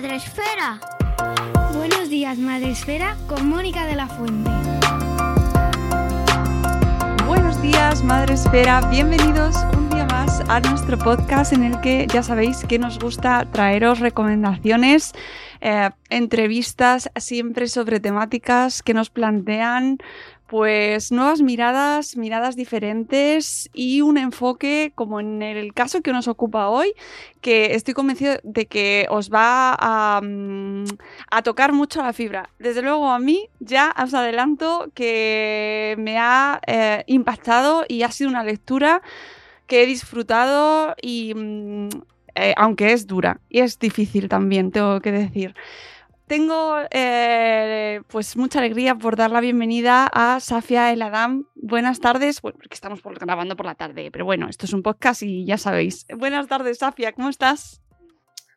Días, Madre Esfera. Buenos días, Madre Esfera, con Mónica de la Fuente. Buenos días, Madre Esfera. Bienvenidos un día más a nuestro podcast en el que ya sabéis que nos gusta traeros recomendaciones, eh, entrevistas siempre sobre temáticas que nos plantean pues nuevas miradas, miradas diferentes y un enfoque como en el caso que nos ocupa hoy, que estoy convencido de que os va a, mm, a tocar mucho la fibra. Desde luego a mí ya os adelanto que me ha eh, impactado y ha sido una lectura que he disfrutado y mm, eh, aunque es dura y es difícil también, tengo que decir. Tengo eh, pues mucha alegría por dar la bienvenida a Safia El Adam. Buenas tardes, bueno, porque estamos por- grabando por la tarde, pero bueno, esto es un podcast y ya sabéis. Buenas tardes, Safia, ¿cómo estás?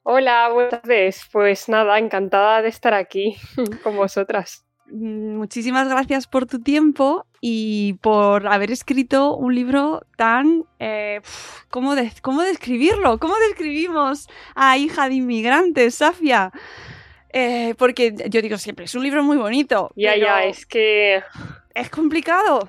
Hola, buenas tardes. Pues nada, encantada de estar aquí con vosotras. Mm, Muchísimas gracias por tu tiempo y por haber escrito un libro tan... eh, ¿cómo, de- ¿Cómo describirlo? ¿Cómo describimos a hija de inmigrantes, Safia? Eh, porque yo digo siempre, es un libro muy bonito. Ya, ya, es que es complicado.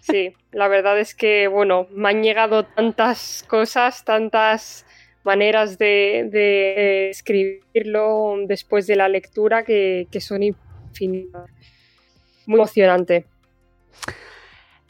sí, la verdad es que, bueno, me han llegado tantas cosas, tantas maneras de, de escribirlo después de la lectura que, que son infinitas. Muy emocionante.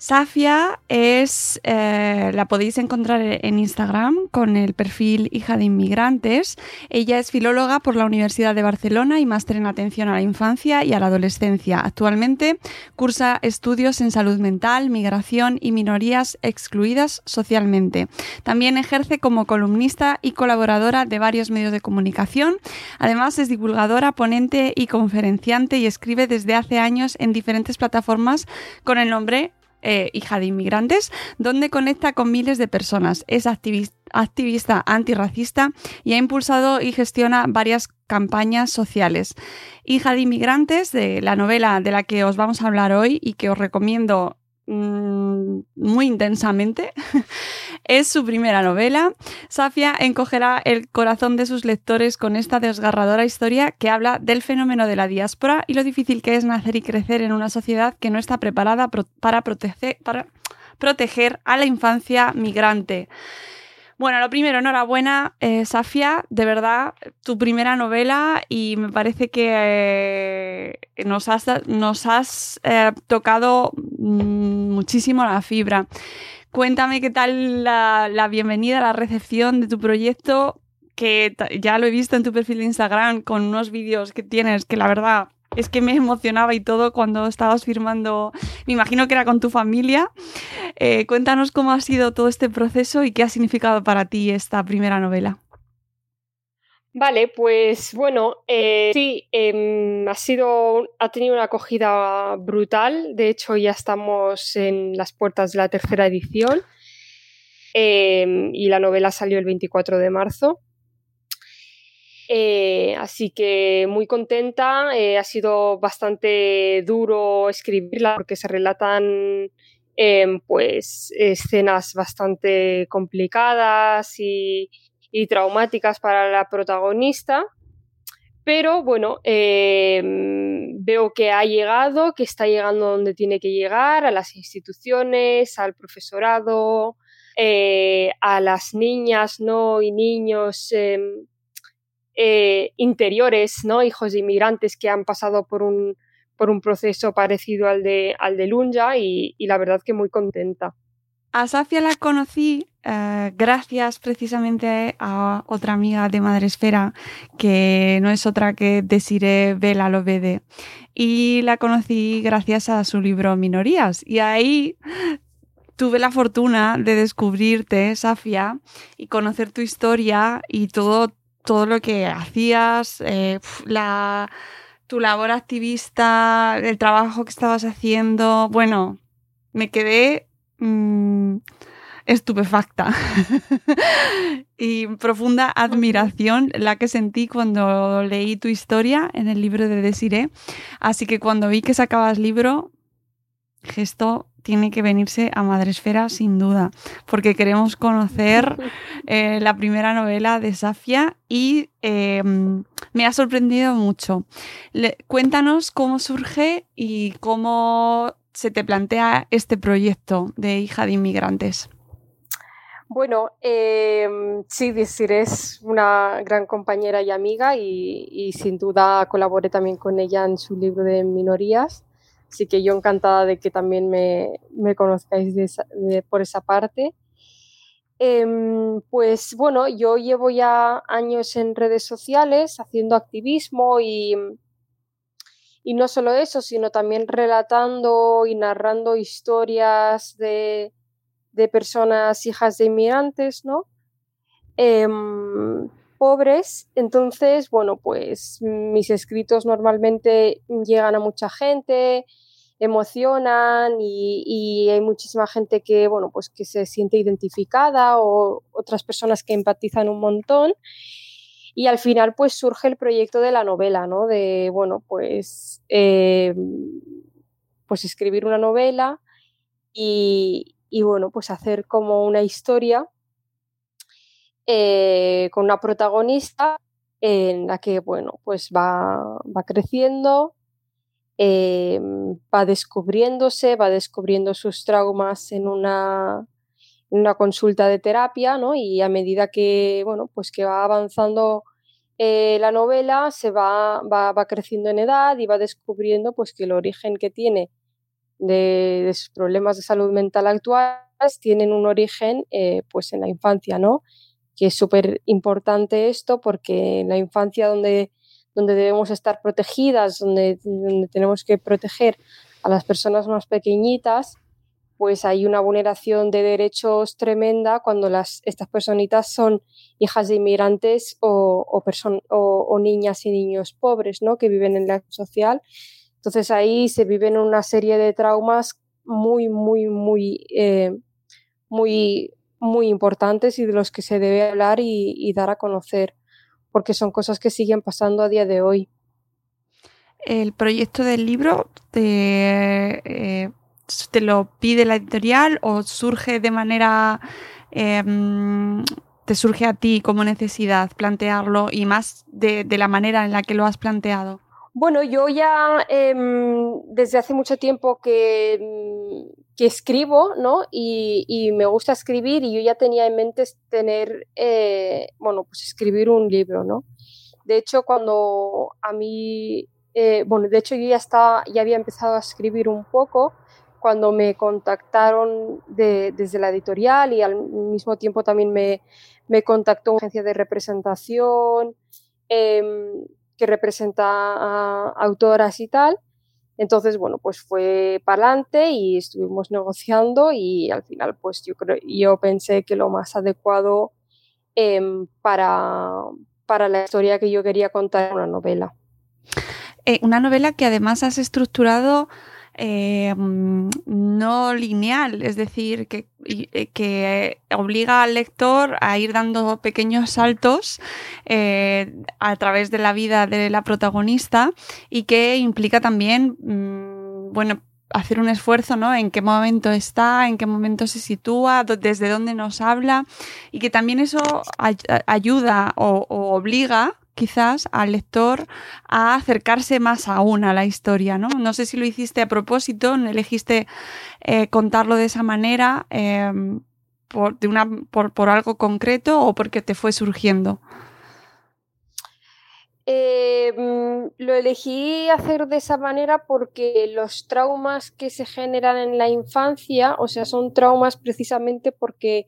Safia es, eh, la podéis encontrar en Instagram con el perfil Hija de Inmigrantes. Ella es filóloga por la Universidad de Barcelona y máster en atención a la infancia y a la adolescencia. Actualmente cursa estudios en salud mental, migración y minorías excluidas socialmente. También ejerce como columnista y colaboradora de varios medios de comunicación. Además es divulgadora, ponente y conferenciante y escribe desde hace años en diferentes plataformas con el nombre eh, hija de inmigrantes, donde conecta con miles de personas. Es activis- activista antirracista y ha impulsado y gestiona varias campañas sociales. Hija de inmigrantes, de la novela de la que os vamos a hablar hoy y que os recomiendo mm, muy intensamente, es su primera novela. Safia encogerá el corazón de sus lectores con esta desgarradora historia que habla del fenómeno de la diáspora y lo difícil que es nacer y crecer en una sociedad que no está preparada para, proteger, a la infancia migrante. Bueno, lo primero, enhorabuena, eh, Safia, de verdad, tu primera novela y me parece que eh, nos has, nos has eh, tocado mm, muchísimo la fibra. Cuéntame qué tal la, la bienvenida, la recepción de tu proyecto, que ya lo he visto en tu perfil de Instagram con unos vídeos que tienes que la verdad es que me emocionaba y todo cuando estabas firmando, me imagino que era con tu familia. Eh, cuéntanos cómo ha sido todo este proceso y qué ha significado para ti esta primera novela. Vale, pues bueno, eh, sí, em, ha sido, ha tenido una acogida brutal. De hecho, ya estamos en las puertas de la tercera edición em, y la novela salió el 24 de marzo. Eh, así que muy contenta. Eh, ha sido bastante duro escribirla porque se relatan em, pues escenas bastante complicadas y y traumáticas para la protagonista. Pero bueno, em, veo que ha llegado, que está llegando donde tiene que llegar, a las instituciones, al profesorado, eh, a las niñas ¿no? y niños em, eh, interiores, ¿no? hijos de inmigrantes que han pasado por un, por un proceso parecido al de, al de Lunja y, y la verdad que muy contenta. A Safia la conocí eh, gracias precisamente a otra amiga de Madresfera, que no es otra que Desiree Vela Lovede. Y la conocí gracias a su libro Minorías. Y ahí tuve la fortuna de descubrirte, Safia, y conocer tu historia y todo, todo lo que hacías, eh, la, tu labor activista, el trabajo que estabas haciendo. Bueno, me quedé Mm, estupefacta y profunda admiración la que sentí cuando leí tu historia en el libro de Desiree. Así que cuando vi que sacabas libro, gesto tiene que venirse a Madresfera sin duda, porque queremos conocer eh, la primera novela de Safia y em, me ha sorprendido mucho. cuéntanos cómo surge y cómo se te plantea este proyecto de hija de inmigrantes? Bueno, eh, sí, decir, es una gran compañera y amiga y, sin duda colaboré también con ella en su libro de minorías. Así que yo encantada de que también me, conozcáis por esa parte. Em, pues bueno, yo llevo ya años en redes sociales haciendo activismo y, y no solo eso, sino también relatando y narrando historias de, personas hijas de inmigrantes, ¿no? Em, pobres. Entonces, bueno, pues mis escritos normalmente llegan a mucha gente, emocionan y, y, hay muchísima gente que, bueno, pues que se siente identificada o otras personas que empatizan un montón. Y al final pues surge el proyecto de la novela, ¿no? De, bueno, pues, eh, pues escribir una novela y, bueno, pues hacer como una historia eh, con una protagonista en la que, bueno, pues va, va creciendo, eh, va descubriéndose, va descubriendo sus traumas en una, una consulta de terapia, ¿no? Y a medida que, bueno, pues que va avanzando eh, la novela, se va, va, creciendo en edad y va descubriendo pues que el origen que tiene de, sus problemas de salud mental actuales tienen un origen eh, pues en la infancia, ¿no? Que es súper importante esto porque en la infancia donde, donde debemos estar protegidas, donde, donde tenemos que proteger a las personas más pequeñitas, pues hay una vulneración de derechos tremenda cuando estas personitas son hijas de inmigrantes o, o, niñas y niños pobres ¿no? que viven en la social. Entonces ahí se viven una serie de traumas muy, muy, muy, eh, muy, muy importantes y de los que se debe hablar y, dar a conocer, porque son cosas que siguen pasando a día de hoy. El proyecto del libro te, eh, te lo pide la editorial o surge de manera... Em, te surge a ti como necesidad plantearlo y más de, la manera en la que lo has planteado? Bueno, yo ya em, desde hace mucho tiempo que, que escribo, ¿no? Y, me gusta escribir y yo ya tenía en mente tener, eh, bueno, pues escribir un libro, ¿no? De hecho, cuando a mí, eh, bueno, de hecho yo ya, estaba, ya había empezado a escribir un poco, cuando me contactaron desde la editorial y al mismo tiempo también me, me contactó una agencia de representación em, que representa a autoras y tal. Entonces, bueno, pues fue para adelante y estuvimos negociando y al final, pues yo, creo, yo pensé que lo más adecuado em, para, para la historia que yo quería contar en una novela. Eh, una novela que además has estructurado eh, no lineal, es decir, que, eh, que, obliga al lector a ir dando pequeños saltos a través de la vida de la protagonista y que implica también, mm, bueno, hacer un esfuerzo, ¿no? En qué momento está, en qué momento se sitúa, desde dónde nos habla y que también eso ayuda o, obliga quizás al lector a acercarse más aún a la historia, ¿no? No sé si lo hiciste a propósito, elegiste eh, contarlo de esa manera em, por, de una, por, por algo concreto o porque te fue surgiendo. Mm, lo elegí hacer de esa manera porque los traumas que se generan en la infancia, o sea, son traumas precisamente porque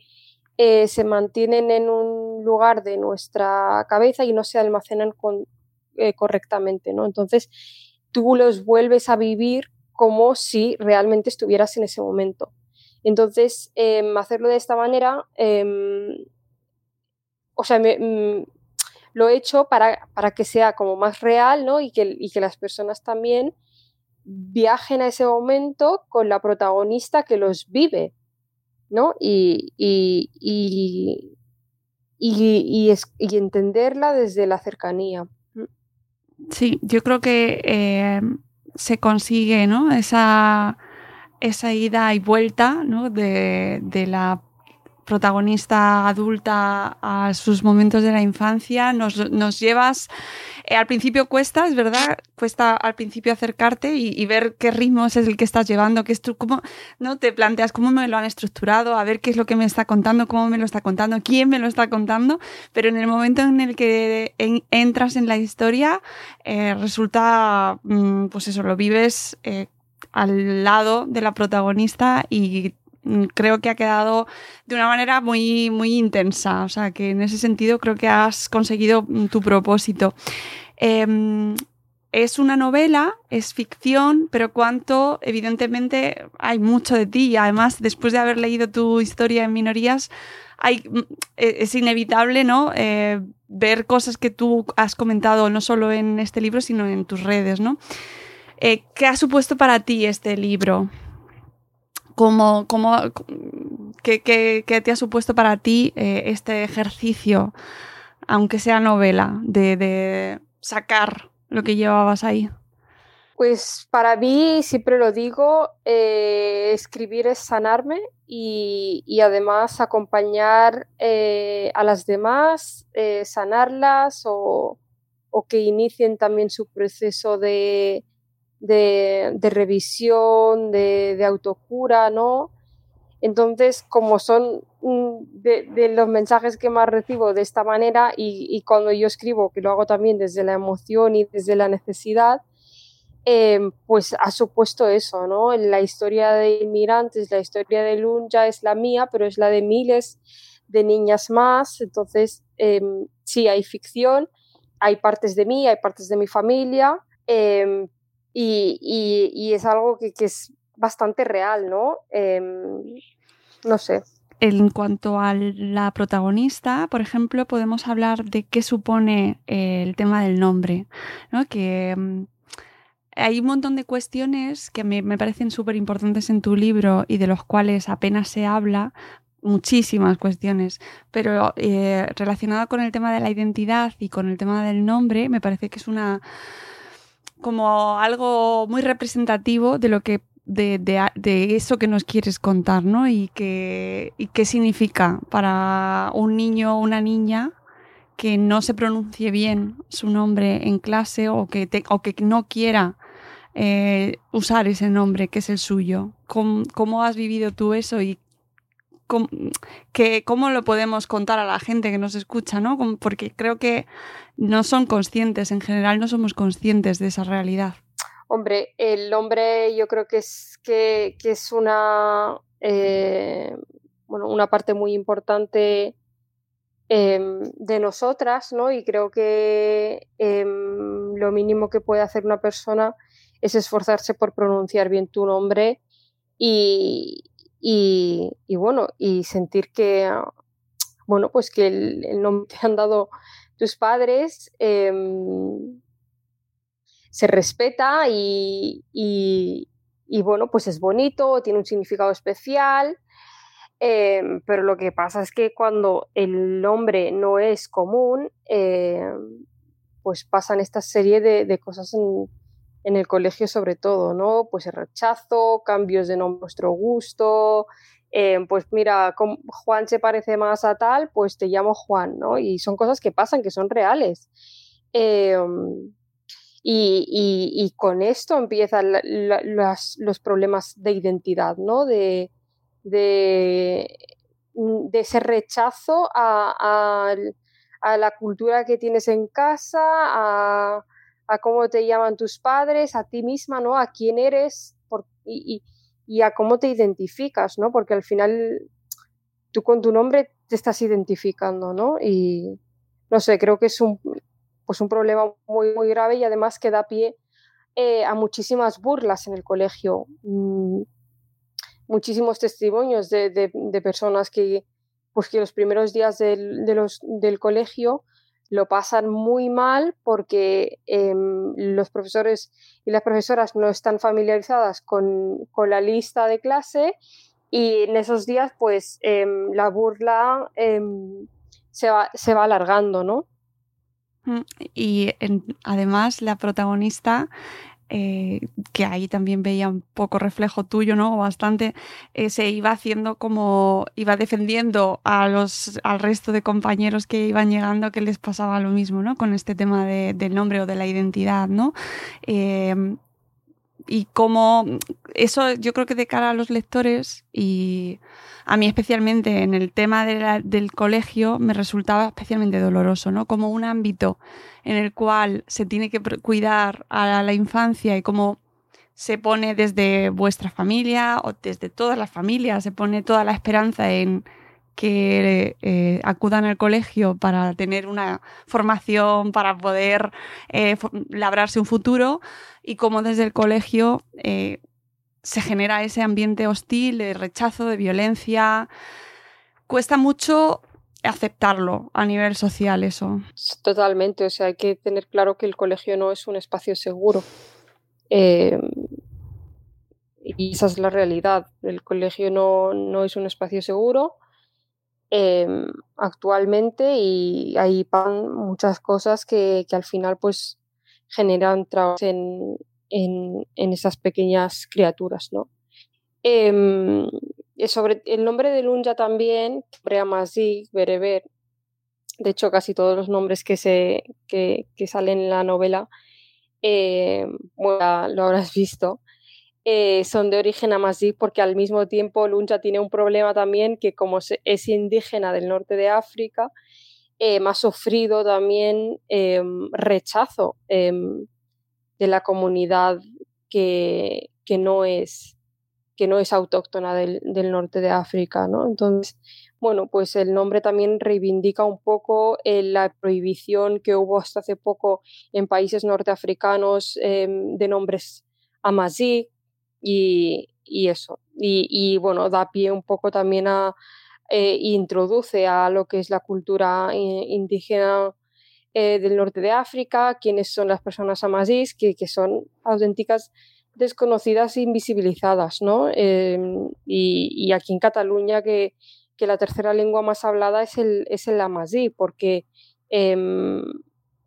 eh, se mantienen en un lugar de nuestra cabeza y no se almacenan eh, correctamente, ¿no? Entonces, tú los vuelves a vivir como si realmente estuvieras en ese momento. Entonces, em, hacerlo de esta manera, em, o sea, mm, lo he hecho para, para que sea como más real, ¿no? Y que, y que las personas también viajen a ese momento con la protagonista que los vive, ¿no? Y, y, y entenderla desde la cercanía. Sí, yo creo que eh, se consigue, ¿no? Esa, esa ida y vuelta, ¿no? De, de la protagonista adulta a sus momentos de la infancia, nos, nos llevas, eh, al principio cuesta, es verdad, cuesta al principio acercarte y, ver qué ritmo es el que estás llevando, qué cómo, ¿no? Te planteas cómo me lo han estructurado, a ver qué es lo que me está contando, cómo me lo está contando, quién me lo está contando, pero en el momento en el que entras en la historia, eh, resulta, mm, pues eso, lo vives eh, al lado de la protagonista y creo que ha quedado de una manera muy, muy intensa. O sea, que en ese sentido creo que has conseguido mm, tu propósito. Em, es una novela, es ficción, pero cuanto, evidentemente, hay mucho de ti. Además, después de haber leído tu historia en minorías, hay, mm, e, es inevitable, ¿no? Eh, ver cosas que tú has comentado no solo en este libro, sino en tus redes, ¿no? Eh, ¿Qué ha supuesto para ti este libro? ¿Cómo, cómo, qué, te ha supuesto para ti eh, este ejercicio, aunque sea novela, de, sacar lo que llevabas ahí? Pues para mí, siempre lo digo, eh, escribir es sanarme y, además acompañar eh, a las demás, sanarlas o, que inicien también su proceso de, de, revisión, de, autocura, ¿no? Entonces, como son mm, de, los mensajes que más recibo de esta manera y, cuando yo escribo, que lo hago también desde la emoción y desde la necesidad, em, pues ha supuesto eso, ¿no? La historia de inmigrantes, la historia de ya es la mía, pero es la de miles de niñas más. Entonces, em, sí, hay ficción, hay partes de mí, hay partes de mi familia, em, y, es algo que, es bastante real, ¿no? Em, no sé. En cuanto a la protagonista, por ejemplo, podemos hablar de qué supone el tema del nombre, ¿no? Que mm, hay un montón de cuestiones que me, parecen súper importantes en tu libro y de los cuales apenas se habla, muchísimas cuestiones, pero eh, relacionado con el tema de la identidad y con el tema del nombre, me parece que es una como algo muy representativo de lo que de, de, eso que nos quieres contar, ¿no? Y, y qué significa para un niño o una niña que no se pronuncie bien su nombre en clase o que, o que no quiera eh, usar ese nombre que es el suyo. ¿Cómo, ¿Cómo, has vivido tú eso que, cómo lo podemos contar a la gente que nos escucha, ¿no? Porque creo que no son conscientes, en general no somos conscientes de esa realidad. Hombre, el hombre yo creo que es, que, es una, eh, bueno, una parte muy importante em, de nosotras, ¿no? Y creo que em, lo mínimo que puede hacer una persona es esforzarse por pronunciar bien tu nombre y, y, bueno, y sentir que, bueno, pues que el, nombre que han dado tus padres, em, se respeta y, bueno, pues es bonito, tiene un significado especial, em, pero lo que pasa es que cuando el nombre no es común, em, pues pasan esta serie de, cosas en, en, el colegio sobre todo, ¿no? Pues el rechazo, cambios de a nuestro gusto, pues mira, Juan se parece más a tal, pues te llamo Juan, ¿no? Y son cosas que pasan, que son reales. Em, y, con esto empiezan los problemas de identidad, ¿no? De, de, mm, ese rechazo a, la cultura que tienes en casa, a, cómo te llaman tus padres, a ti misma, ¿no? A quién eres y, y, a cómo te identificas, ¿no? Porque al final tú con tu nombre te estás identificando, ¿no? Y no sé, creo que es un, pues un problema muy, muy grave y además que da pie eh, a muchísimas burlas en el colegio. Mm, muchísimos testimonios de, personas que, pues que los primeros días del, del colegio lo pasan muy mal porque em, los profesores y las profesoras no están familiarizadas con, la lista de clase y en esos días pues em, la burla em, se, va, se va alargando, ¿no? Mm, y además la protagonista, eh, que ahí también veía un poco reflejo tuyo, ¿no? Bastante, eh, se iba haciendo como, iba defendiendo a los, al resto de compañeros que iban llegando que les pasaba lo mismo, ¿no? Con este tema del nombre o de la identidad, ¿no? Y como eso yo creo que de cara a los lectores y a mí especialmente en el tema del colegio me resultaba especialmente doloroso, ¿no? Como un ámbito en el cual se tiene que cuidar a la infancia y como se pone desde vuestra familia o desde todas las familias, se pone toda la esperanza en que eh, acudan al colegio para tener una formación, para poder eh, labrarse un futuro y cómo desde el colegio eh, se genera ese ambiente hostil, de rechazo, de violencia. Cuesta mucho aceptarlo a nivel social eso. Totalmente, o sea, hay que tener claro que el colegio no es un espacio seguro. Eh, y esa es la realidad. El colegio no, es un espacio seguro eh, actualmente y ahí van muchas cosas que, que al final pues generan traumas en, en, esas pequeñas criaturas, ¿no? Em, sobre el nombre de Lunja también, Breamazik, Bereber, de hecho casi todos los nombres que, se, que, salen en la novela, eh, bueno, lo habrás visto, eh, son de origen amazigh porque al mismo tiempo Lunja tiene un problema también que como es indígena del norte de África, eh, ha sufrido también em, rechazo em, de la comunidad que, que, no es, que no es autóctona del, norte de África. ¿no? Entonces, bueno, pues el nombre también reivindica un poco eh, la prohibición que hubo hasta hace poco en países norteafricanos em, de nombres amazigh y, eso. Y, y, bueno, da pie un poco también a, eh, introduce a lo que es la cultura indígena eh, del norte de África, quiénes son las personas amazís, que, que son auténticas desconocidas e invisibilizadas, ¿no? Em, y, aquí en Cataluña que, que, la tercera lengua más hablada es el, es el amazí, porque em,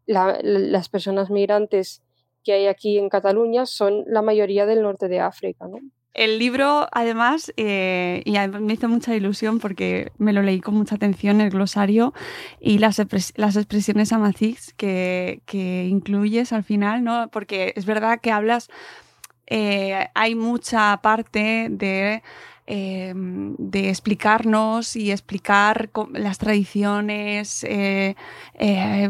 las personas migrantes que hay aquí en Cataluña son la mayoría del norte de África, ¿no? El libro, además, eh, y me hizo mucha ilusión porque me lo leí con mucha atención, el glosario y las, las expresiones amazigs que, que, incluyes al final, ¿no? Porque es verdad que hablas, eh, hay mucha parte de, em, de explicarnos y explicar las tradiciones, eh,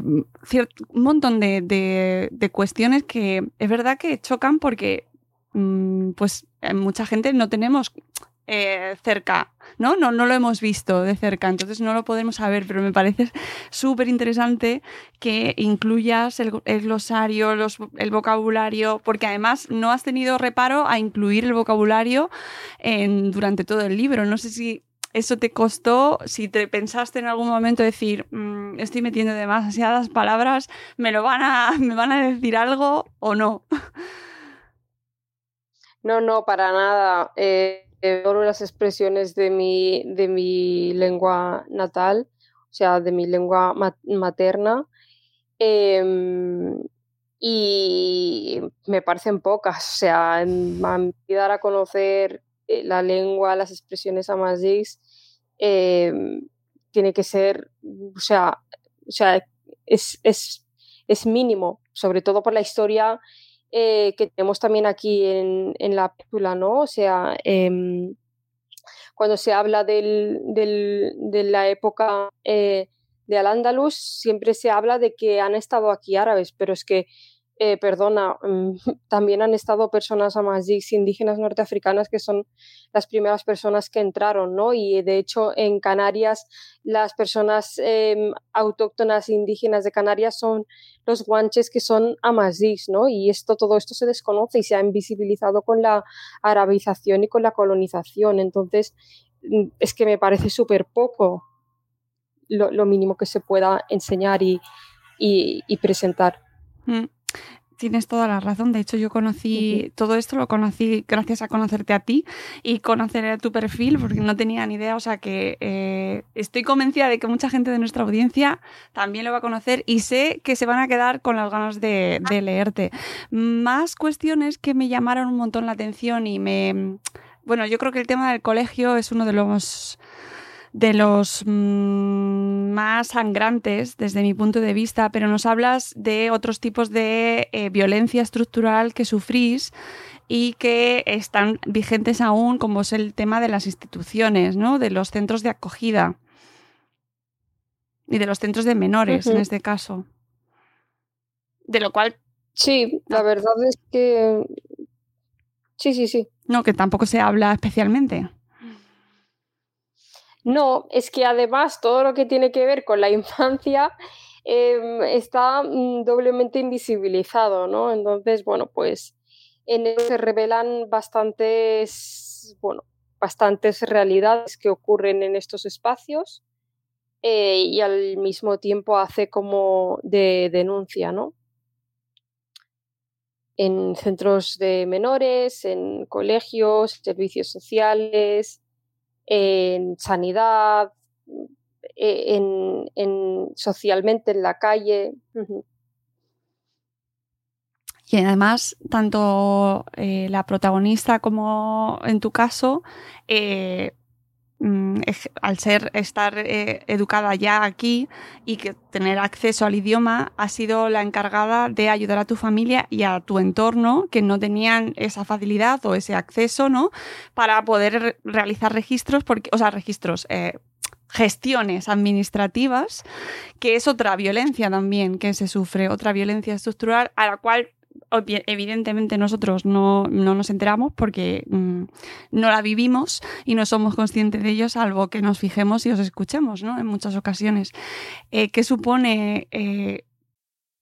un montón de, de, de cuestiones que es verdad que chocan porque Mm, pues eh, mucha gente no tenemos eh, cerca, ¿no? ¿no? No lo hemos visto de cerca, entonces no lo podemos saber, pero me parece súper interesante que incluyas el, glosario, el vocabulario, porque además no has tenido reparo a incluir el vocabulario durante todo el libro. No sé si eso te costó, si te pensaste en algún momento decir, mm, estoy metiendo demasiadas palabras, ¿me lo van a, me van a decir algo o no? No, no, para nada. Eh, las expresiones de mi, de mi lengua natal, o sea, de mi lengua materna. Em, y me parecen pocas, o sea, en, dar a conocer eh, la lengua, las expresiones amazigh, em, tiene que ser, o sea, o sea es, es, es, mínimo, sobre todo por la historia eh, que tenemos también aquí en, en, la película, ¿no? O sea, em, cuando se habla del, del, de la época eh, de Al-Ándalus, siempre se habla de que han estado aquí árabes, pero es que eh, perdona, mm, también han estado personas amazigh indígenas norteafricanas que son las primeras personas que entraron, ¿no? Y de hecho en Canarias las personas em, autóctonas indígenas de Canarias son los guanches que son amazighs, ¿no? Y esto, todo esto se desconoce y se ha invisibilizado con la arabización y con la colonización. Entonces, mm, es que me parece súper poco lo, mínimo que se pueda enseñar y, presentar. Mm. Tienes toda la razón. De hecho, yo conocí todo esto, lo conocí gracias a conocerte a ti y conocer tu perfil, porque no tenía ni idea. O sea que eh, estoy convencida de que mucha gente de nuestra audiencia también lo va a conocer y sé que se van a quedar con las ganas de, leerte. Más cuestiones que me llamaron un montón la atención y me. Bueno, yo creo que el tema del colegio es uno de los de los mm, más sangrantes desde mi punto de vista, pero nos hablas de otros tipos de eh, violencia estructural que sufrís y que están vigentes aún, como es el tema de las instituciones, ¿no? de los centros de acogida y de los centros de menores en este caso. De lo cual... Sí, la verdad es que... Sí, sí, sí. No, que tampoco se habla especialmente. No, es que además todo lo que tiene que ver con la infancia em, está mm, doblemente invisibilizado, ¿no? Entonces, bueno, pues en él se revelan bastantes, bueno, bastantes realidades que ocurren en estos espacios eh, y al mismo tiempo hace como de denuncia, ¿no? En centros de menores, en colegios, servicios sociales, en sanidad, e, en, socialmente en la calle. Y además, tanto eh, la protagonista como en tu caso, eh, al ser estar eh, educada ya aquí y que tener acceso al idioma ha sido la encargada de ayudar a tu familia y a tu entorno que no tenían esa facilidad o ese acceso no para poder realizar registros porque o sea registros eh, gestiones administrativas, que es otra violencia también que se sufre, otra violencia estructural a la cual evidentemente nosotros no, nos enteramos porque mm, no la vivimos y no somos conscientes de ello, salvo que nos fijemos y os escuchemos, ¿no? En muchas ocasiones. Eh, ¿Qué supone eh,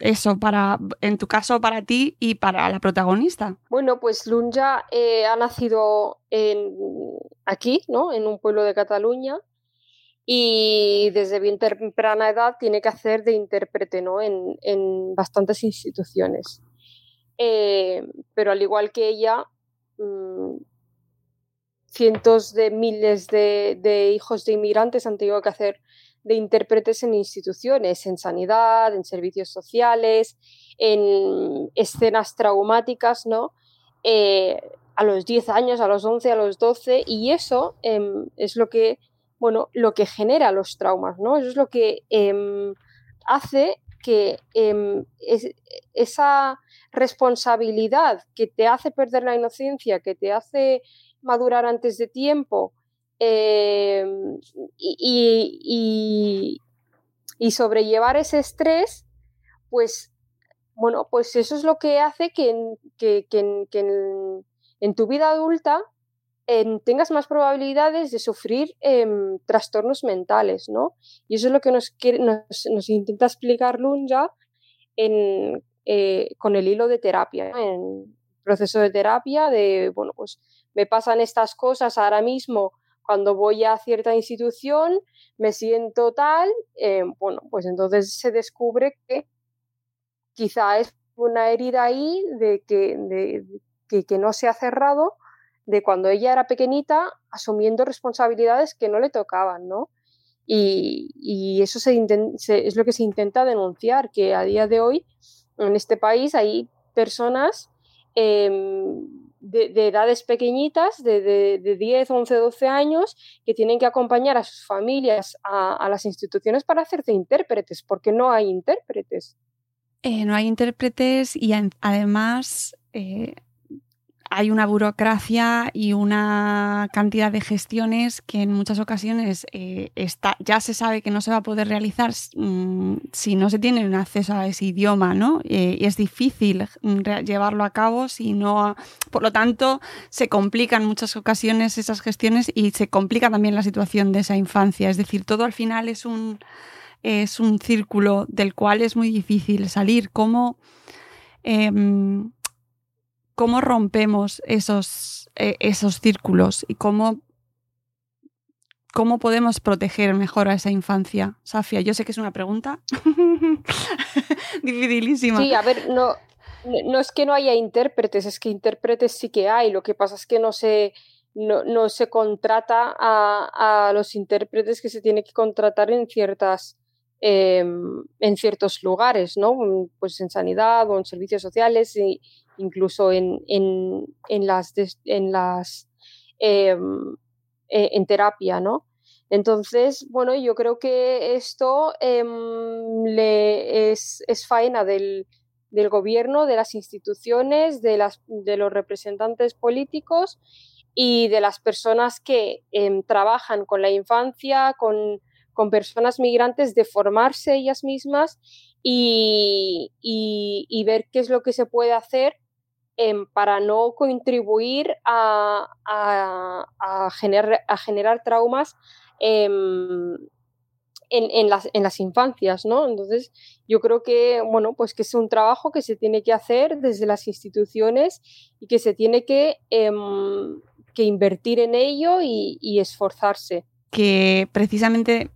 Eso para, en tu caso, para ti y para la protagonista? Bueno, pues Lunja eh, ha nacido en, aquí, ¿no? En un pueblo de Cataluña y desde bien temprana edad tiene que hacer de intérprete, ¿no? En, en bastantes instituciones. Eh, pero al igual que ella, mm, cientos de miles de, hijos de inmigrantes han tenido que hacer de intérpretes en instituciones, en sanidad, en servicios sociales, en escenas traumáticas, ¿no? Eh, a los 10 años, a los 11, a los 12, y eso em, es lo que, bueno, lo que genera los traumas, ¿no? Eso es lo que em, hace que em, esa responsabilidad que te hace perder la inocencia, que te hace madurar antes de tiempo y, y, sobrellevar ese estrés, pues bueno, pues eso es lo que hace que, en, tu vida adulta tengas más probabilidades de sufrir em, trastornos mentales, ¿no? Y eso es lo que nos, intenta explicar Lunja eh, con el hilo de terapia, en proceso de terapia, de, bueno, pues me pasan estas cosas ahora mismo cuando voy a cierta institución, me siento tal, em, bueno, pues entonces se descubre que quizá es una herida ahí de que, de, que, no se ha cerrado de cuando ella era pequeñita asumiendo responsabilidades que no le tocaban, ¿no? Y, eso se es lo que se intenta denunciar, que a día de hoy en este país hay personas em, de, edades pequeñitas, de, de, 10, 11, 12 años, que tienen que acompañar a sus familias a, las instituciones para hacerse intérpretes, porque no hay intérpretes. Eh, no hay intérpretes y además eh, hay una burocracia y una cantidad de gestiones que en muchas ocasiones eh, está, ya se sabe que no se va a poder realizar mm, si no se tiene un acceso a ese idioma, ¿no? y es difícil mm, llevarlo a cabo si no... Por lo tanto, se complican muchas ocasiones esas gestiones y se complica también la situación de esa infancia. Es decir, todo al final es un es un círculo del cual es muy difícil salir. ¿Cómo, em, cómo rompemos esos, e, esos círculos y cómo, cómo podemos proteger mejor a esa infancia? Safia, yo sé que es una pregunta dificilísima. Sí, a ver, no, no es que no haya intérpretes, es que intérpretes sí que hay. Lo que pasa es que no se, no, no se contrata a, a, los intérpretes que se tiene que contratar en ciertas Em, en ciertos lugares, ¿no? Pues en sanidad o en servicios sociales, e incluso en, en, en las, en, las em, e, en terapia, ¿no? Entonces, bueno, yo creo que esto em, es, es, faena del, del, gobierno, de las instituciones, de, las, de los representantes políticos y de las personas que trabajan con la infancia, con con personas migrantes de formarse ellas mismas y, ver qué es lo que se puede hacer em, para no contribuir a, generar, traumas em, en, las, infancias, ¿no? Entonces, yo creo que, bueno, pues que es un trabajo que se tiene que hacer desde las instituciones y que se tiene que, em, invertir en ello y esforzarse. Que precisamente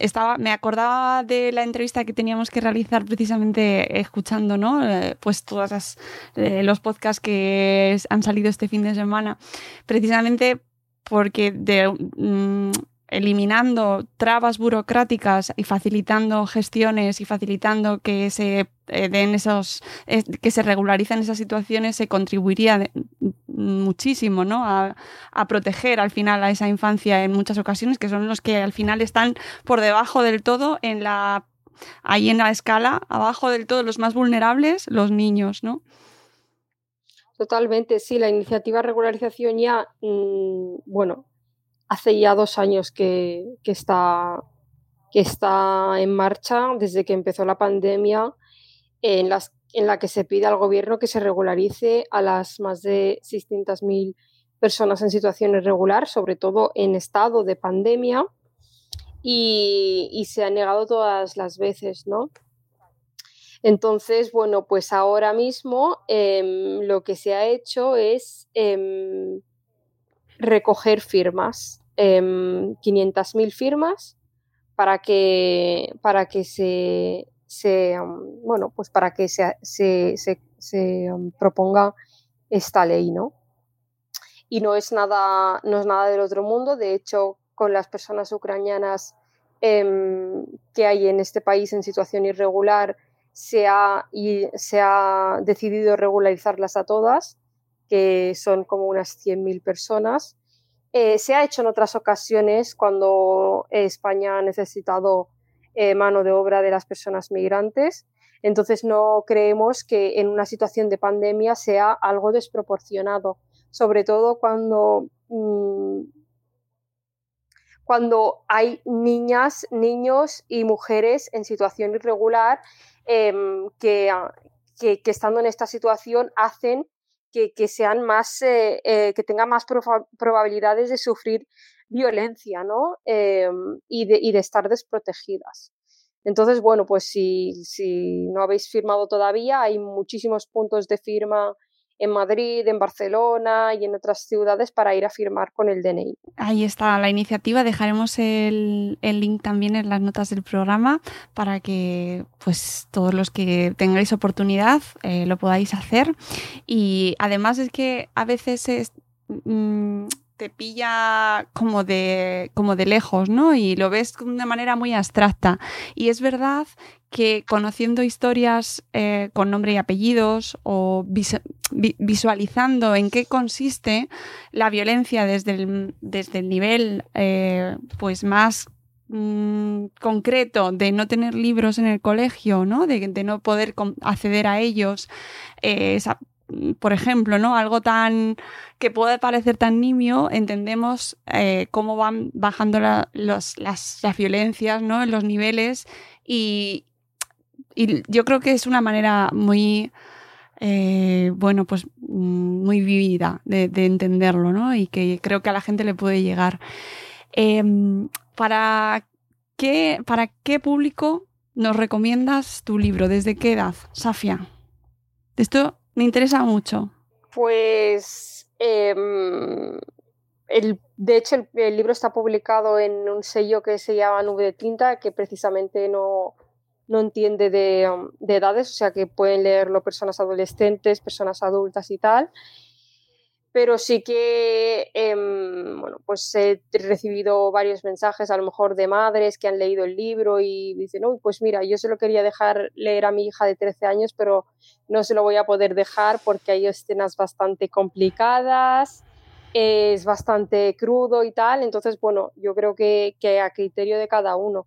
estaba, me acordaba de la entrevista que teníamos que realizar precisamente escuchando, ¿no? Eh, pues todos eh, los podcasts que han salido este fin de semana, precisamente porque de, mm, eliminando trabas burocráticas y facilitando gestiones y facilitando que se eh, den esos eh, que se regularicen esas situaciones se contribuiría muchísimo ¿no? A, proteger al final a esa infancia en muchas ocasiones que son los que al final están por debajo del todo en la ahí en la escala abajo del todo los más vulnerables los niños no Totalmente, sí, la iniciativa regularización ya, mm, bueno, hace ya dos años que, está, en marcha, desde que empezó la pandemia, en la que se pide al gobierno que se regularice a las más de 600.000 personas en situación irregular, sobre todo en estado de pandemia, y, se ha negado todas las veces, ¿no? Entonces, bueno, pues ahora mismo em, lo que se ha hecho es em, recoger firmas, 500.000 em, firmas para que, para que se, se bueno, pues para que se, se, se, proponga esta ley, ¿no? y no es nada, no es nada del otro mundo. De hecho, con las personas ucranianas em, que hay en este país en situación irregular, se ha, y se ha decidido regularizarlas a todas, que son como unas 100.000 personas. Eh, se ha hecho en otras ocasiones cuando España ha necesitado eh, mano de obra de las personas migrantes. Entonces no creemos que en una situación de pandemia sea algo desproporcionado, sobre todo cuando, mm, cuando hay niñas, niños y mujeres en situación irregular em, que, que, estando en esta situación hacen que, sean más, eh, eh, que tengan más probabilidades de sufrir violencia ¿no? Em, y, de, estar desprotegidas. Entonces, bueno, pues si no habéis firmado todavía, hay muchísimos puntos de firma en Madrid, en Barcelona y en otras ciudades para ir a firmar con el DNI. Ahí está la iniciativa. Dejaremos el, link también en las notas del programa para que pues todos los que tengáis oportunidad eh, lo podáis hacer. Y además es que a veces es, mm, te pilla como de, como de lejos, ¿no? Y lo ves de una manera muy abstracta. Y es verdad que conociendo historias eh, con nombre y apellidos o visualizando en qué consiste la violencia desde el, desde el nivel eh, pues más mm, concreto de no tener libros en el colegio, ¿no? De, no poder acceder a ellos, eh, por ejemplo, ¿no? Algo tan que puede parecer tan nimio, entendemos cómo van bajando las, las, violencias, ¿no? En los niveles y, y yo creo que es una manera muy, eh, bueno, pues muy vivida de, entenderlo, ¿no? Y que creo que a la gente le puede llegar. Em, ¿para, qué, ¿Para qué público nos recomiendas tu libro? ¿Desde qué edad, Safia? Esto me interesa mucho. Pues, em, el, de hecho, el, libro está publicado en un sello que se llama Nube de Tinta, que precisamente no, no entiende um, de, edades, o sea que pueden leerlo personas adolescentes, personas adultas y tal. Pero sí que, em, bueno, pues he recibido varios mensajes, a lo mejor de madres que han leído el libro y dicen, no, pues mira, yo se lo quería dejar leer a mi hija de 13 años, pero no se lo voy a poder dejar porque hay escenas bastante complicadas, es bastante crudo y tal. Entonces, bueno, yo creo que, que a criterio de cada uno.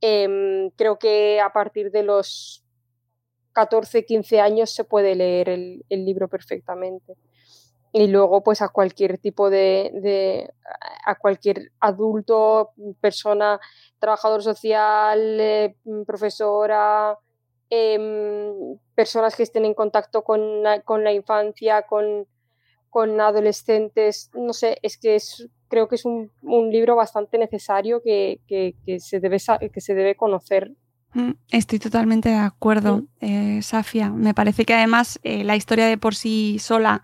Em, creo que a partir de los 14, 15 años se puede leer el, libro perfectamente. Y luego, pues a cualquier tipo de, a cualquier adulto, persona, trabajador social, eh, profesora, em, personas que estén en contacto con la, infancia, con, con adolescentes, no sé, es que es creo que es un, libro bastante necesario que, se debe, que se debe conocer. Mm, estoy totalmente de acuerdo, eh, Safia. Me parece que además eh, la historia de por sí sola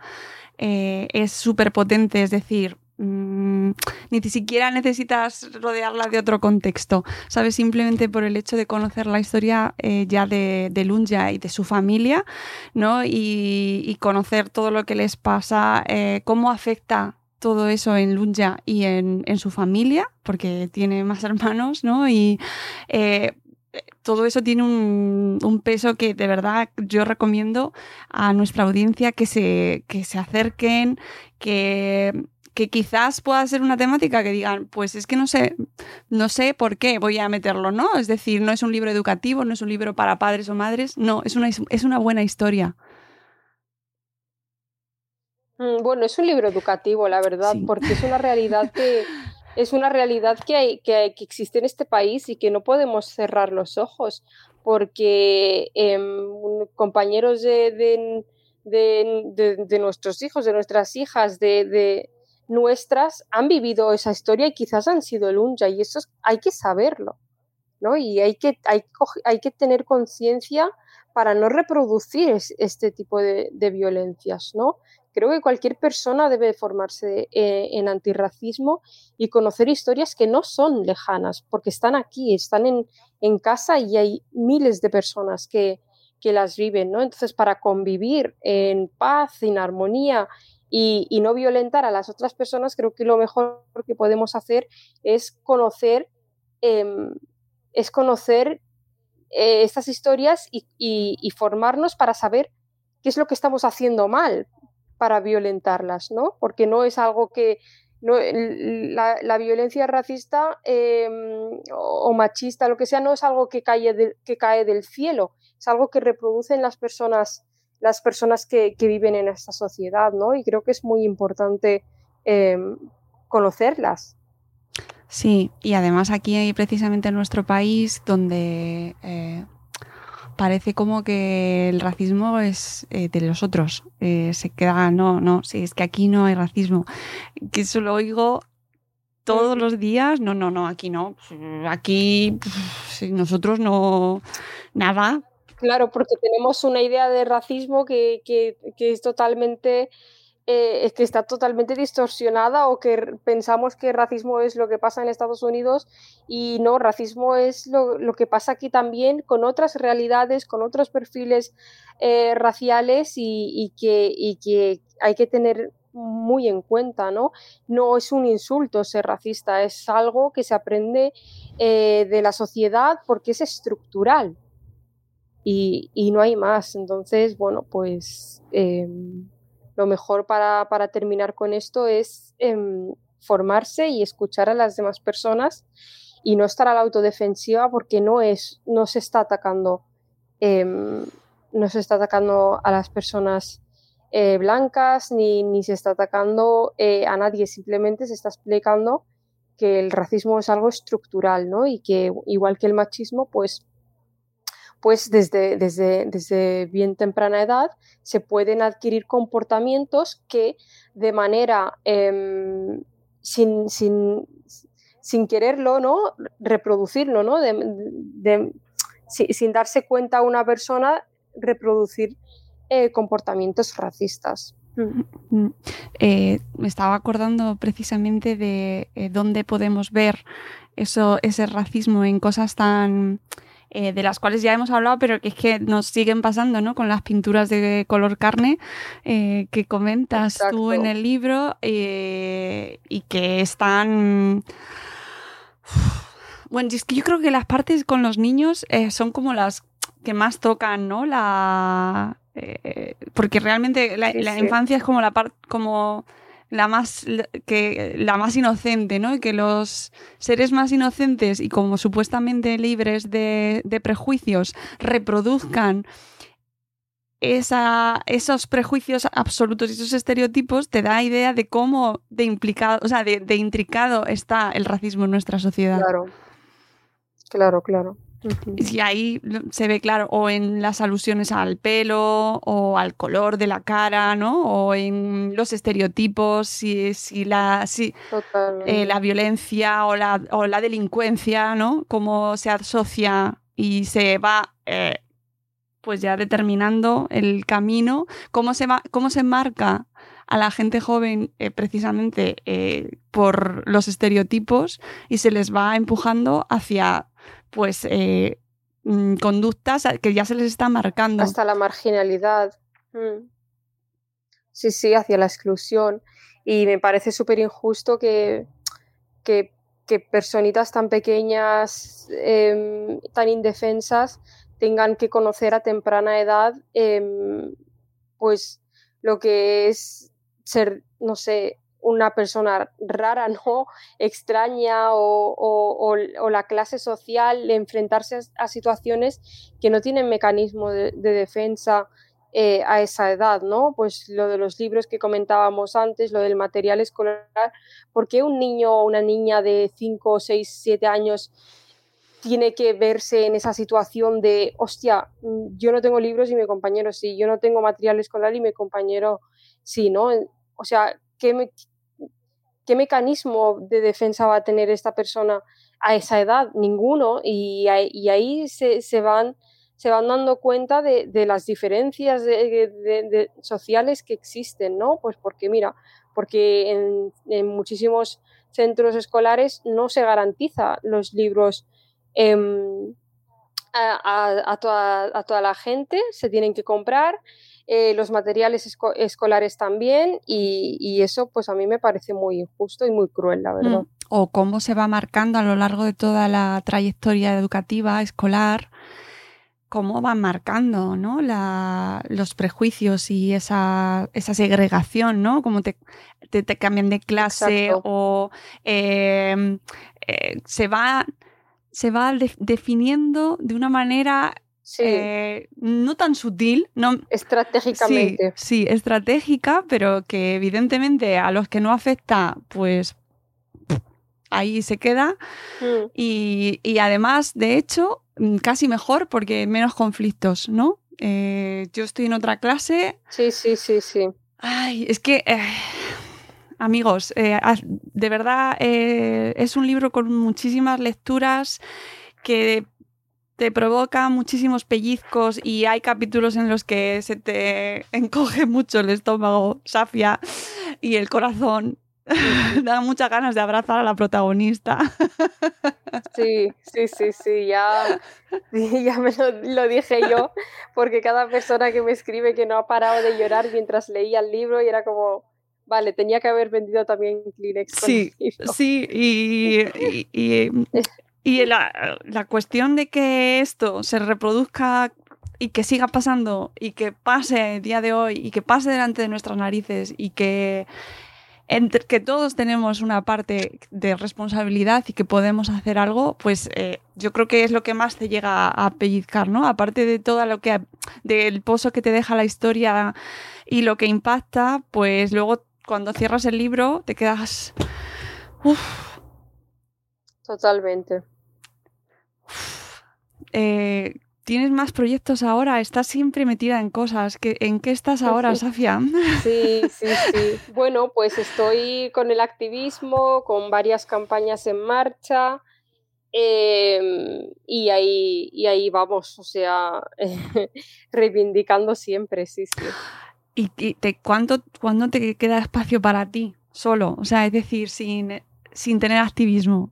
eh, es súper potente, es decir, mm, ni siquiera necesitas rodearla de otro contexto, ¿sabes? Simplemente por el hecho de conocer la historia ya de, de, Lunja y de su familia, ¿no? Y, conocer todo lo que les pasa, cómo afecta todo eso en Lunja y en, su familia, porque tiene más hermanos, ¿no? Y eh, todo eso tiene un, peso que de verdad yo recomiendo a nuestra audiencia que se, que se acerquen, que, que quizás pueda ser una temática que digan, pues es que no sé, no sé por qué voy a meterlo, ¿no? Es decir, no es un libro educativo, no es un libro para padres o madres, no, es una, es una buena historia. Mm, bueno, es un libro educativo, la verdad, porque es una realidad que es una realidad que, hay, que, existe en este país y que no podemos cerrar los ojos, porque em, compañeros de, de, de, nuestros hijos, de nuestras hijas, de, nuestras, han vivido esa historia y quizás han sido el unja, y eso hay que saberlo, ¿no? Y hay que, hay, hay que tener conciencia para no reproducir este tipo de, violencias, ¿no? Creo que cualquier persona debe formarse eh, en antirracismo y conocer historias que no son lejanas, porque están aquí, están en, casa y hay miles de personas que, las viven, ¿no? Entonces, para convivir en paz, en armonía y, no violentar a las otras personas, creo que lo mejor que podemos hacer es conocer, em, es conocer eh, estas historias y, formarnos para saber qué es lo que estamos haciendo mal para violentarlas, ¿no? Porque no es algo que no, la, violencia racista em, o machista, lo que sea, no es algo que cae, que cae del cielo, es algo que reproducen las personas las personas que, viven en esta sociedad, ¿no? Y creo que es muy importante em, conocerlas. Sí, y además aquí precisamente en nuestro país donde eh, parece como que el racismo es eh, de los otros. Eh, se queda, no, no, sí, es que aquí no hay racismo. Que eso lo oigo todos los días. No, no, no, aquí no. Aquí nosotros no, nada, Claro, porque tenemos una idea de racismo que, es totalmente eh, que está totalmente distorsionada o que pensamos que racismo es lo que pasa en Estados Unidos y no, racismo es lo, que pasa aquí también con otras realidades, con otros perfiles eh, raciales y, que, que hay que tener muy en cuenta, ¿no? No es un insulto ser racista, es algo que se aprende eh, de la sociedad porque es estructural y, no hay más. Entonces, bueno, pues em, lo mejor para, terminar con esto es em, formarse y escuchar a las demás personas y no estar a la autodefensiva porque no es, no se está atacando, em, no se está atacando a las personas eh, blancas ni, ni, se está atacando eh, a nadie, simplemente se está explicando que el racismo es algo estructural, ¿no? Y que igual que el machismo, pues pues desde, desde, desde bien temprana edad se pueden adquirir comportamientos que de manera em, sin, sin, sin, quererlo, ¿no? reproducirlo, ¿no? Sin darse cuenta una persona reproducir eh, comportamientos racistas. Mm. Mm. Eh, me estaba acordando precisamente de eh, dónde podemos ver eso, ese racismo en cosas tan eh, de las cuales ya hemos hablado, pero que es que nos siguen pasando, ¿no? Con las pinturas de color carne eh, que comentas tú en el libro eh, y que están... Bueno, es que yo creo que las partes con los niños son como las que más tocan, ¿no? La... porque realmente la, la infancia es como la parte... como la más, que, la más inocente, ¿no? Y que los seres más inocentes y como supuestamente libres de, prejuicios reproduzcan esa, esos prejuicios absolutos y esos estereotipos te da idea de cómo de implicado, o sea, de, de intricado está el racismo en nuestra sociedad. Claro, claro, claro. Y ahí se ve claro, o en las alusiones al pelo, o al color de la cara, ¿no? O en los estereotipos, si, si la, si, eh, la violencia o la, o la delincuencia, ¿no? Cómo se asocia y se va eh, pues ya determinando el camino, cómo se, va, cómo se marca a la gente joven eh, precisamente por los estereotipos y se les va empujando hacia pues eh, mm, conductas que ya se les está marcando. Hasta la marginalidad. Mm. Sí, sí, hacia la exclusión. Y me parece súper injusto que, que, personitas tan pequeñas, em, tan indefensas, tengan que conocer a temprana edad, em, pues lo que es ser, no sé, una persona rara, ¿no? extraña o, la clase social, enfrentarse a, situaciones que no tienen mecanismo de, defensa eh, a esa edad, ¿no? Pues lo de los libros que comentábamos antes, lo del material escolar, ¿por qué un niño o una niña de 5, 6, 7 años tiene que verse en esa situación de, hostia, yo no tengo libros y mi compañero sí, yo no tengo material escolar y mi compañero sí, ¿no? O sea, ¿qué, ¿qué mecanismo de defensa va a tener esta persona a esa edad? Ninguno. Y, ahí se, van, se van dando cuenta de, las diferencias sociales que existen, ¿no? Pues porque, mira, porque en, muchísimos centros escolares no se garantiza los libros em, a, toda, a, toda, la gente, se tienen que comprar eh, los materiales escolares también, y, eso pues a mí me parece muy injusto y muy cruel, la verdad. Mm. O cómo se va marcando a lo largo de toda la trayectoria educativa, escolar, cómo van marcando ¿no? los prejuicios y esa, segregación, ¿no? Cómo te, cambian de clase o em, eh, se va, se va definiendo de una manera eh, no tan sutil, no, estratégicamente. Sí, estratégica, pero que evidentemente a los que no afecta, pues ahí se queda. Mm. Y, además, de hecho, mm, casi mejor porque menos conflictos, ¿no? Eh, yo estoy en otra clase. Sí, sí, sí, sí. Ay, es que... Eh, amigos, de verdad es un libro con muchísimas lecturas que te provoca muchísimos pellizcos y hay capítulos en los que se te encoge mucho el estómago, Safia, y el corazón. da muchas ganas de abrazar a la protagonista. Sí, sí, sí, sí, ya, ya me lo, dije yo, porque cada persona que me escribe que no ha parado de llorar mientras leía el libro y era como, vale, tenía que haber vendido también Kleenex. Sí, sí, y y la, cuestión de que esto se reproduzca y que siga pasando y que pase el día de hoy y que pase delante de nuestras narices y que, entre, que todos tenemos una parte de responsabilidad y que podemos hacer algo, pues eh, yo creo que es lo que más te llega a pellizcar, ¿no? Aparte de todo lo que, del pozo que te deja la historia y lo que impacta, pues luego cuando cierras el libro te quedas... Totalmente. Eh, ¿Tienes más proyectos ahora? Estás siempre metida en cosas. ¿En qué estás ahora, Safia? Sí, sí, sí. Bueno, pues estoy con el activismo, con varias campañas en marcha. Em, y, ahí, y ahí vamos, o sea, reivindicando siempre, sí, sí. ¿Y, te, ¿cuánto, cuándo te queda espacio para ti solo? O sea, es decir, sin, sin tener activismo,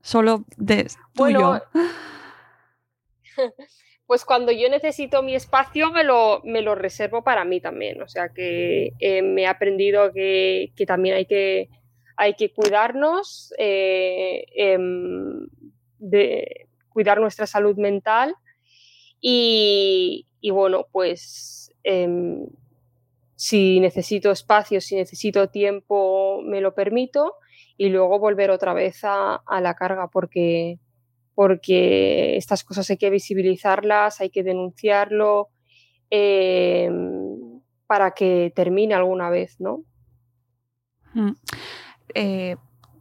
solo de tuyo. pues cuando yo necesito mi espacio me lo, me lo reservo para mí también. O sea que eh, me he aprendido que, también hay que, hay que cuidarnos, eh, em, de cuidar nuestra salud mental y, bueno, pues em, si necesito espacio, si necesito tiempo, me lo permito y luego volver otra vez a, a la carga porque porque estas cosas hay que visibilizarlas, hay que denunciarlo em, para que termine alguna vez, ¿no? Mm. Eh,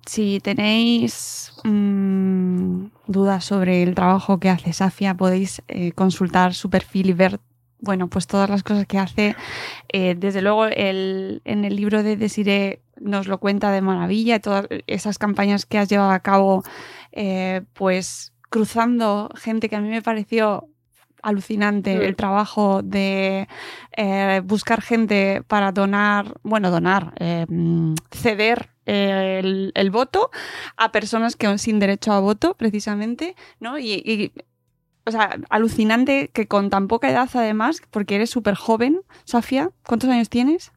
si tenéis mm, dudas sobre el trabajo que hace Safia, podéis eh, consultar su perfil y ver bueno, pues todas las cosas que hace. Eh, desde luego, en el libro de Desiree nos lo cuenta de maravilla, todas esas campañas que has llevado a cabo eh, pues cruzando gente que a mí me pareció alucinante el trabajo de eh, buscar gente para donar, bueno, donar, eh, ceder el, voto a personas que sin derecho a voto, precisamente, ¿no? Y, o sea, alucinante que con tan poca edad, además, porque eres súper joven, Safia, ¿cuántos años tienes?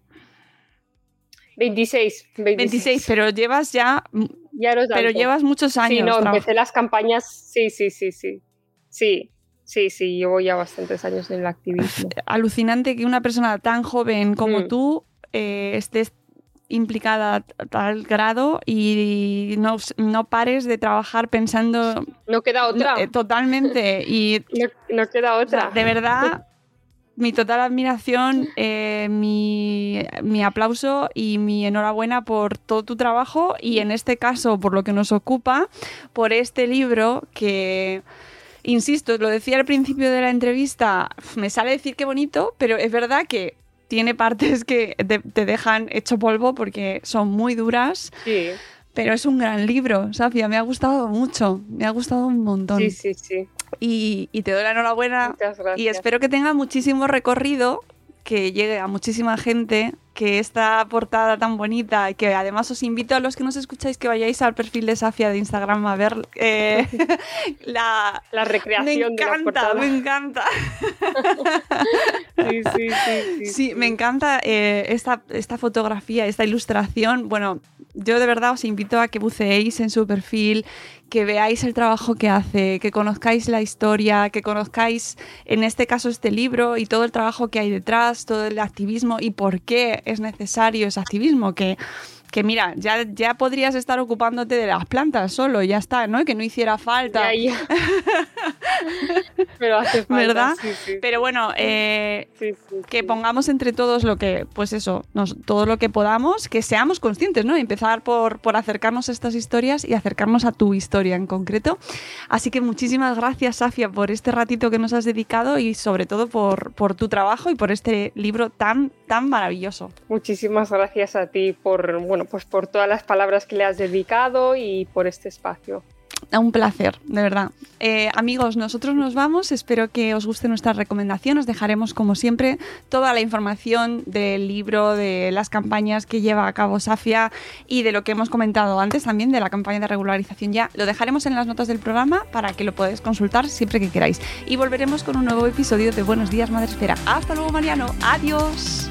26, 26. pero llevas ya. ya pero llevas muchos años. Sí, no, empecé las campañas. Sí, sí, sí, sí. Sí, sí, sí, llevo ya bastantes años en el activismo. Alucinante que una persona tan joven como mm. tú eh, estés implicada a tal grado y no, no, pares de trabajar pensando... No queda otra. Eh, totalmente. Y, no, queda otra. de verdad, mi total admiración, eh, mi, aplauso y mi enhorabuena por todo tu trabajo y en este caso por lo que nos ocupa, por este libro que, insisto, lo decía al principio de la entrevista, me sale decir qué bonito, pero es verdad que tiene partes que te, dejan hecho polvo porque son muy duras. Sí. Pero es un gran libro, Safia, me ha gustado mucho, me ha gustado un montón. Sí, sí, sí y, te doy la enhorabuena y espero que tenga muchísimo recorrido que llegue a muchísima gente que esta portada tan bonita, que además os invito a los que nos escucháis que vayáis al perfil de Safia de Instagram a ver eh, la, la, recreación me encanta, de la. Me encanta. sí, sí, sí, sí, me encanta eh, esta, esta fotografía, esta ilustración. Bueno, yo de verdad os invito a que buceéis en su perfil, que veáis el trabajo que hace, que conozcáis la historia, que conozcáis en este caso este libro y todo el trabajo que hay detrás, todo el activismo y por qué es necesario ese activismo, que que mira, ya, ya podrías estar ocupándote de las plantas solo, ya está, ¿no? Que no hiciera falta. Ya, ya. Pero hace falta, ¿verdad? Sí, sí. Pero bueno, eh, sí, que pongamos entre todos lo que, pues eso, nos, todo lo que podamos, que seamos conscientes, ¿no? Empezar por, por acercarnos a estas historias y acercarnos a tu historia en concreto. Así que muchísimas gracias, Safia, por este ratito que nos has dedicado y sobre todo por, por tu trabajo y por este libro tan, tan maravilloso. Muchísimas gracias a ti por, bueno, pues por todas las palabras que le has dedicado y por este espacio. Un placer, de verdad. Eh, amigos, nosotros nos vamos. Espero que os guste nuestra recomendación. Os dejaremos, como siempre, toda la información del libro, de las campañas que lleva a cabo Safia y de lo que hemos comentado antes también de la campaña de regularización ya. Lo dejaremos en las notas del programa para que lo podáis consultar siempre que queráis. Y volveremos con un nuevo episodio de Buenos Días, Madre Espera. Hasta luego, Mariano. Adiós.